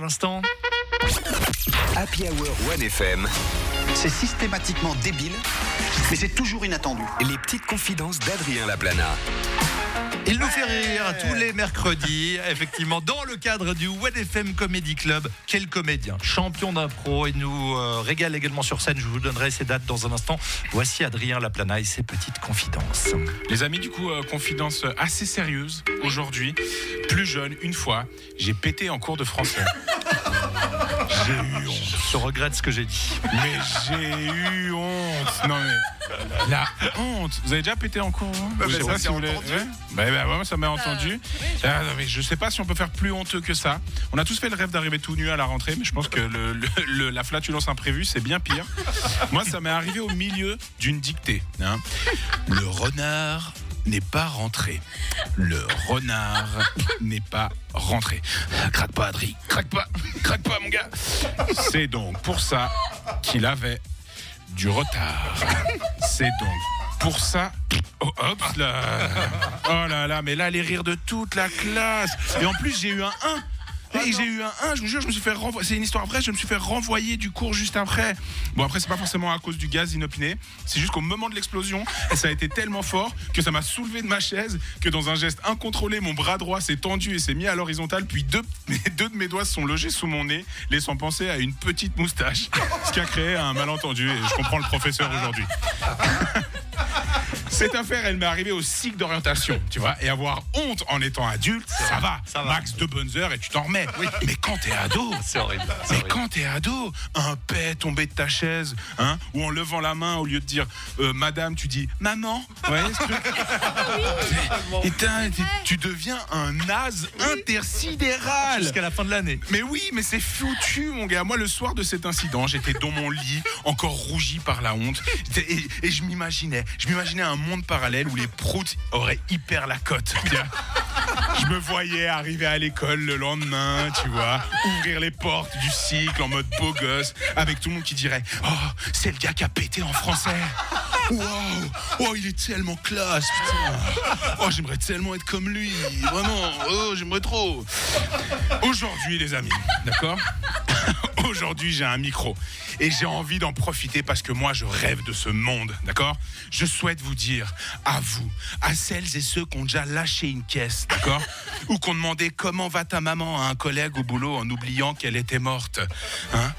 L'instant. Happy Hour 1FM, C'est systématiquement débile, mais c'est toujours inattendu. les petites confidences d'Adrien Laplana. Il nous fait rire tous les mercredis, effectivement, dans le cadre du FM Comedy Club. Quel comédien, champion d'impro, et nous euh, régale également sur scène. Je vous donnerai ses dates dans un instant. Voici Adrien Laplana et ses petites confidences. Les amis, du coup, euh, confidence assez sérieuse aujourd'hui. Plus jeune, une fois, j'ai pété en cours de français. j'ai eu honte. Je regrette ce que j'ai dit. Mais j'ai eu honte. Non mais la honte. Vous avez déjà pété en cours vous Je sais pas si vous Ouais Bah, bah, ouais, ça m'a entendu. Ah, non, mais je sais pas si on peut faire plus honteux que ça. On a tous fait le rêve d'arriver tout nu à la rentrée, mais je pense que le- le- le- la flatulence imprévue, c'est bien pire. Moi, ça m'est arrivé au milieu d'une dictée. hein. Le renard n'est pas rentré. Le renard n'est pas rentré. Craque pas, Adri. Craque pas. C'est donc pour ça qu'il avait du retard. C'est donc pour ça. Oh, hop là. Oh là là, mais là, les rires de toute la classe. Et en plus, j'ai eu un 1. Et j'ai eu un 1, je vous jure, je me suis fait renvoyer. C'est une histoire vraie, je me suis fait renvoyer du cours juste après. Bon, après, c'est pas forcément à cause du gaz inopiné. C'est juste qu'au moment de l'explosion, ça a été tellement fort que ça m'a soulevé de ma chaise, que dans un geste incontrôlé, mon bras droit s'est tendu et s'est mis à l'horizontale, puis deux, deux de mes doigts se sont logés sous mon nez, laissant penser à une petite moustache. Ce qui a créé un malentendu, et je comprends le professeur aujourd'hui. Cette affaire, elle m'est arrivée au cycle d'orientation, tu vois. Et avoir honte en étant adulte, ça va. ça va. Max deux bonnes heures et tu t'en remets. Mais quand t'es ado, C'est horrible. mais horrible. quand t'es ado, un paix tombé de ta chaise, hein, ou en levant la main, au lieu de dire euh, madame, tu dis maman. Ouais. Et tu deviens un naze intersidéral. Jusqu'à la fin de l'année. Mais oui, mais c'est foutu, mon gars. Moi, le soir de cet incident, j'étais dans mon lit, encore rougi par la honte, et, et je m'imaginais, je m'imaginais un monde parallèle où les proutes auraient hyper la cote. Je me voyais arriver à l'école le lendemain, tu vois, ouvrir les portes du cycle en mode beau gosse, avec tout le monde qui dirait Oh, c'est le gars qui a pété en français. Waouh, oh, il est tellement classe, putain. Oh, j'aimerais tellement être comme lui, vraiment. Oh, j'aimerais trop. Aujourd'hui, les amis, d'accord? Aujourd'hui, j'ai un micro et j'ai envie d'en profiter parce que moi, je rêve de ce monde, d'accord? Je souhaite vous dire à vous, à celles et ceux qui ont déjà lâché une caisse, d'accord? Ou qui ont demandé comment va ta maman à un collègue au boulot en oubliant qu'elle était morte, hein?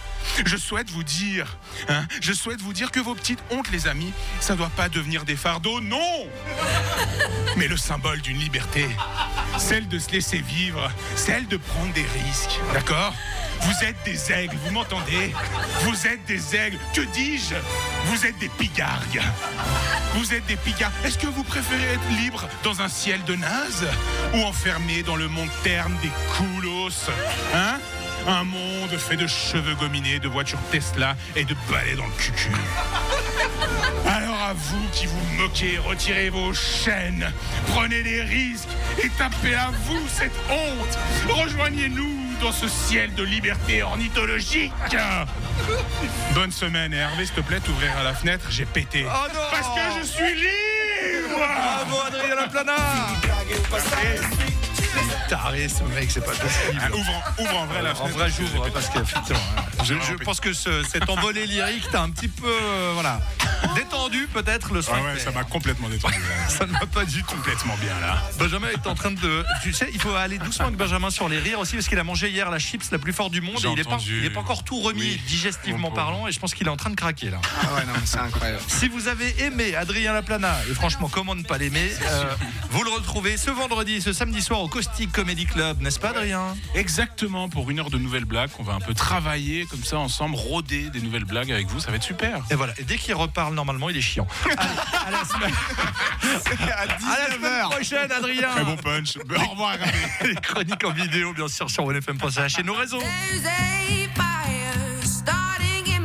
Je souhaite vous dire, hein, je souhaite vous dire que vos petites hontes, les amis, ça doit pas devenir des fardeaux, non! Mais le symbole d'une liberté, celle de se laisser vivre, celle de prendre des risques, d'accord? Vous êtes des aigles, vous m'entendez? Vous êtes des aigles, que dis-je? Vous êtes des pigargues. Vous êtes des pigards. Est-ce que vous préférez être libre dans un ciel de naze ou enfermé dans le monde terne des coolos? Hein? Un monde fait de cheveux gominés, de voitures Tesla et de balais dans le cucu. Alors à vous qui vous moquez, retirez vos chaînes, prenez des risques et tapez à vous cette honte. Rejoignez-nous dans ce ciel de liberté ornithologique. Bonne semaine et Hervé, s'il te plaît, t'ouvrir la fenêtre, j'ai pété. Oh non Parce que je suis libre Bravo Adrien Laplana Taré ce mec, c'est pas possible. Ah, ouvre, en- ouvre en vrai la En fenêtre. vrai, j'ouvre parce qu'effectivement, hein, je, je pense que ce- cet envolé lyrique t'a un petit peu, euh, voilà, détendu peut-être le Ah soir. ouais, ça m'a complètement détendu. là. Ça ne va pas du tout. Complètement bien là. Benjamin est en train de. Tu sais, il faut aller doucement avec Benjamin sur les rires aussi parce qu'il a mangé hier la chips la plus forte du monde et il n'est pas, encore tout remis Oui. digestivement pauvre. parlant et je pense qu'il est en train de craquer là. Ah ouais, non, mais c'est incroyable. Si vous avez aimé Adrien Laplana, et franchement, comment ne pas l'aimer, euh, vous le retrouvez ce vendredi et ce samedi soir au Caustic Comedy Club, n'est-ce pas Adrien Exactement, pour une heure de nouvelles blagues, on va un peu travailler comme ça ensemble, rôder des nouvelles blagues avec vous, ça va être super. Et voilà, et dès qu'il reparle normalement, il est chiant. Allez, à la semaine, à la semaine prochaine Adrien Très bon punch. Au revoir. Les chroniques en vidéo bien sûr sur onefm.ch et nos réseaux.